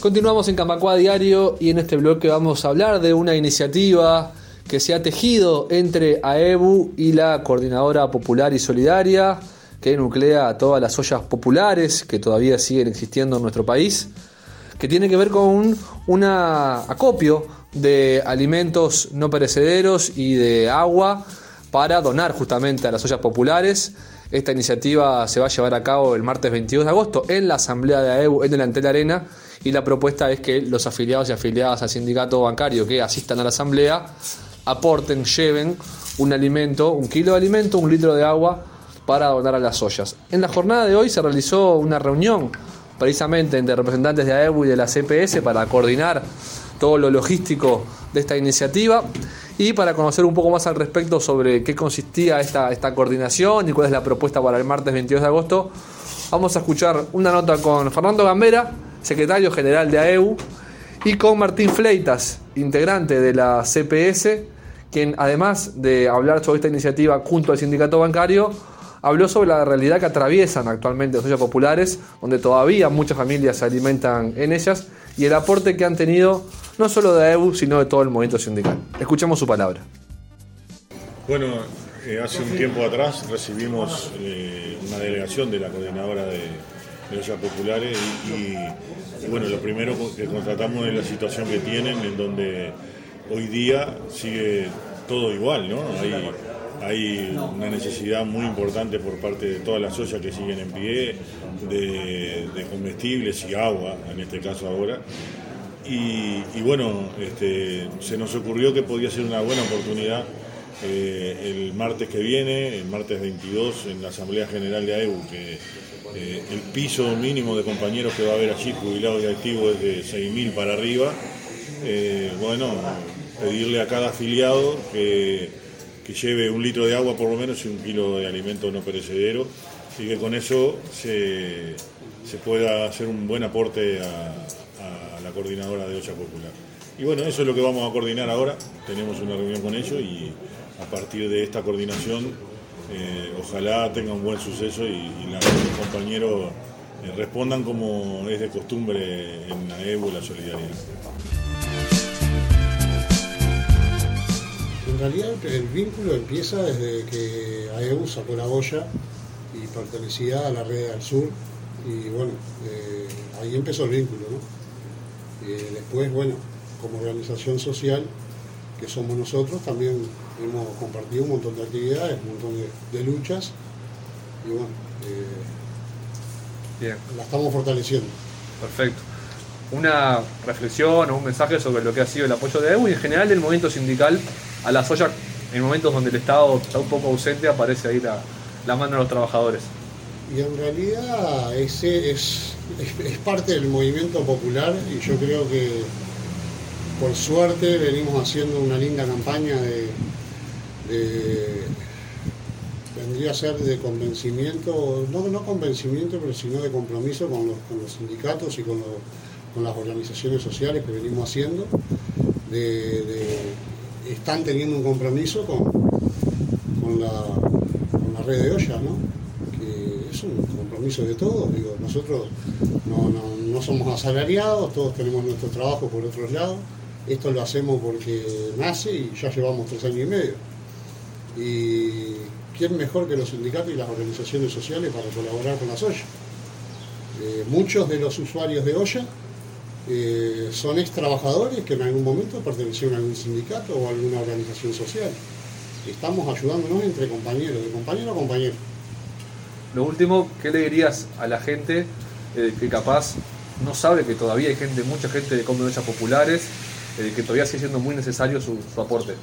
Continuamos en Camacua Diario y en este bloque vamos a hablar de una iniciativa que se ha tejido entre AEBU y la Coordinadora Popular y Solidaria, que nuclea a todas las ollas populares que todavía siguen existiendo en nuestro país, que tiene que ver con un acopio de alimentos no perecederos y de agua para donar justamente a las ollas populares. Esta iniciativa se va a llevar a cabo el martes 22 de agosto en la Asamblea de AEBU en el Antel Arena y la propuesta es que los afiliados y afiliadas al sindicato bancario que asistan a la asamblea aporten, lleven un alimento, un kilo de alimento, un litro de agua para donar a las ollas. En la jornada de hoy se realizó una reunión precisamente entre representantes de AEBU y de la CPS para coordinar todo lo logístico de esta iniciativa y para conocer un poco más al respecto sobre qué consistía esta, esta coordinación y cuál es la propuesta para el martes 22 de agosto, vamos a escuchar una nota con Fernando Gambera, secretario general de AEU, y con Martín Fleitas, integrante de la CPS, quien además de hablar sobre esta iniciativa junto al sindicato bancario, habló sobre la realidad que atraviesan actualmente las ollas populares, donde todavía muchas familias se alimentan en ellas, y el aporte que han tenido no solo de AEU, sino de todo el movimiento sindical. Escuchemos su palabra. Bueno, eh, hace un tiempo atrás recibimos eh, una delegación de la coordinadora de, de ollas populares y, bueno, lo primero que constatamos es la situación que tienen, en donde hoy día sigue todo igual, ¿no? Hay, hay una necesidad muy importante por parte de todas las ollas que siguen en pie de, comestibles y agua, en este caso ahora. Y, bueno, este, se nos ocurrió que podía ser una buena oportunidad eh, el martes que viene, el martes 22, en la Asamblea General de AEU, que eh, el piso mínimo de compañeros que va a haber allí, jubilados y activos, es de 6.000 para arriba. Eh, bueno, pedirle a cada afiliado que, lleve un litro de agua por lo menos y un kilo de alimento no perecedero y que con eso se, pueda hacer un buen aporte a, la coordinadora de olla popular. Y bueno, eso es lo que vamos a coordinar ahora. Tenemos una reunión con ellos y a partir de esta coordinación eh, ojalá tenga un buen suceso y, los compañeros eh, respondan como es de costumbre en la EBU la solidaridad. En realidad el vínculo empieza desde que AEU sacó la olla y pertenecía a la red del sur y bueno, eh, ahí empezó el vínculo. después, bueno, como organización social que somos nosotros, también hemos compartido un montón de actividades, un montón de, luchas y bueno, eh, la estamos fortaleciendo. Perfecto. Una reflexión o un mensaje sobre lo que ha sido el apoyo de EU y en general del movimiento sindical a la soya en momentos donde el Estado está un poco ausente, aparece ahí la, la mano de los trabajadores. Y en realidad ese es, es parte del movimiento popular y yo creo que por suerte venimos haciendo una linda campaña de, vendría a ser de convencimiento, no, no convencimiento, pero sino de compromiso con los, sindicatos y con, las organizaciones sociales que venimos haciendo. están teniendo un compromiso con, la, red de olla, ¿no? que es un compromiso de todos. Digo, nosotros no, no somos asalariados, todos tenemos nuestro trabajo por otros lados esto lo hacemos porque nace y ya llevamos tres años y medio. Y quién mejor que los sindicatos y las organizaciones sociales para colaborar con las ollas. Eh, muchos de los usuarios de olla eh, son ex trabajadores que en algún momento pertenecieron a algún sindicato o a alguna organización social. Estamos ayudándonos entre compañeros, de compañero a compañero. Lo último, ¿qué le dirías a la gente eh, que capaz no sabe que todavía hay gente, mucha gente de comen populares eh, que todavía sigue siendo muy necesario su, aporte.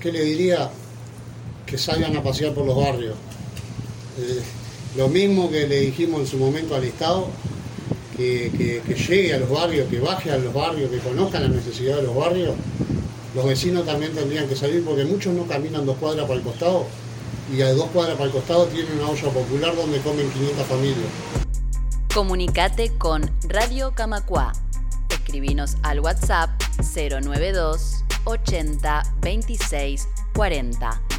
¿Qué le diría? Que salgan a pasear por los barrios. Eh, lo mismo que le dijimos en su momento al Estado, que, llegue a los barrios, que baje a los barrios, que conozcan la necesidad de los barrios. Los vecinos también tendrían que salir porque muchos no caminan dos cuadras para el costado y a dos cuadras para el costado tienen una olla popular donde comen 500 familias. Comunicate con Radio Camacua escribinos al WhatsApp 092 80 26 40.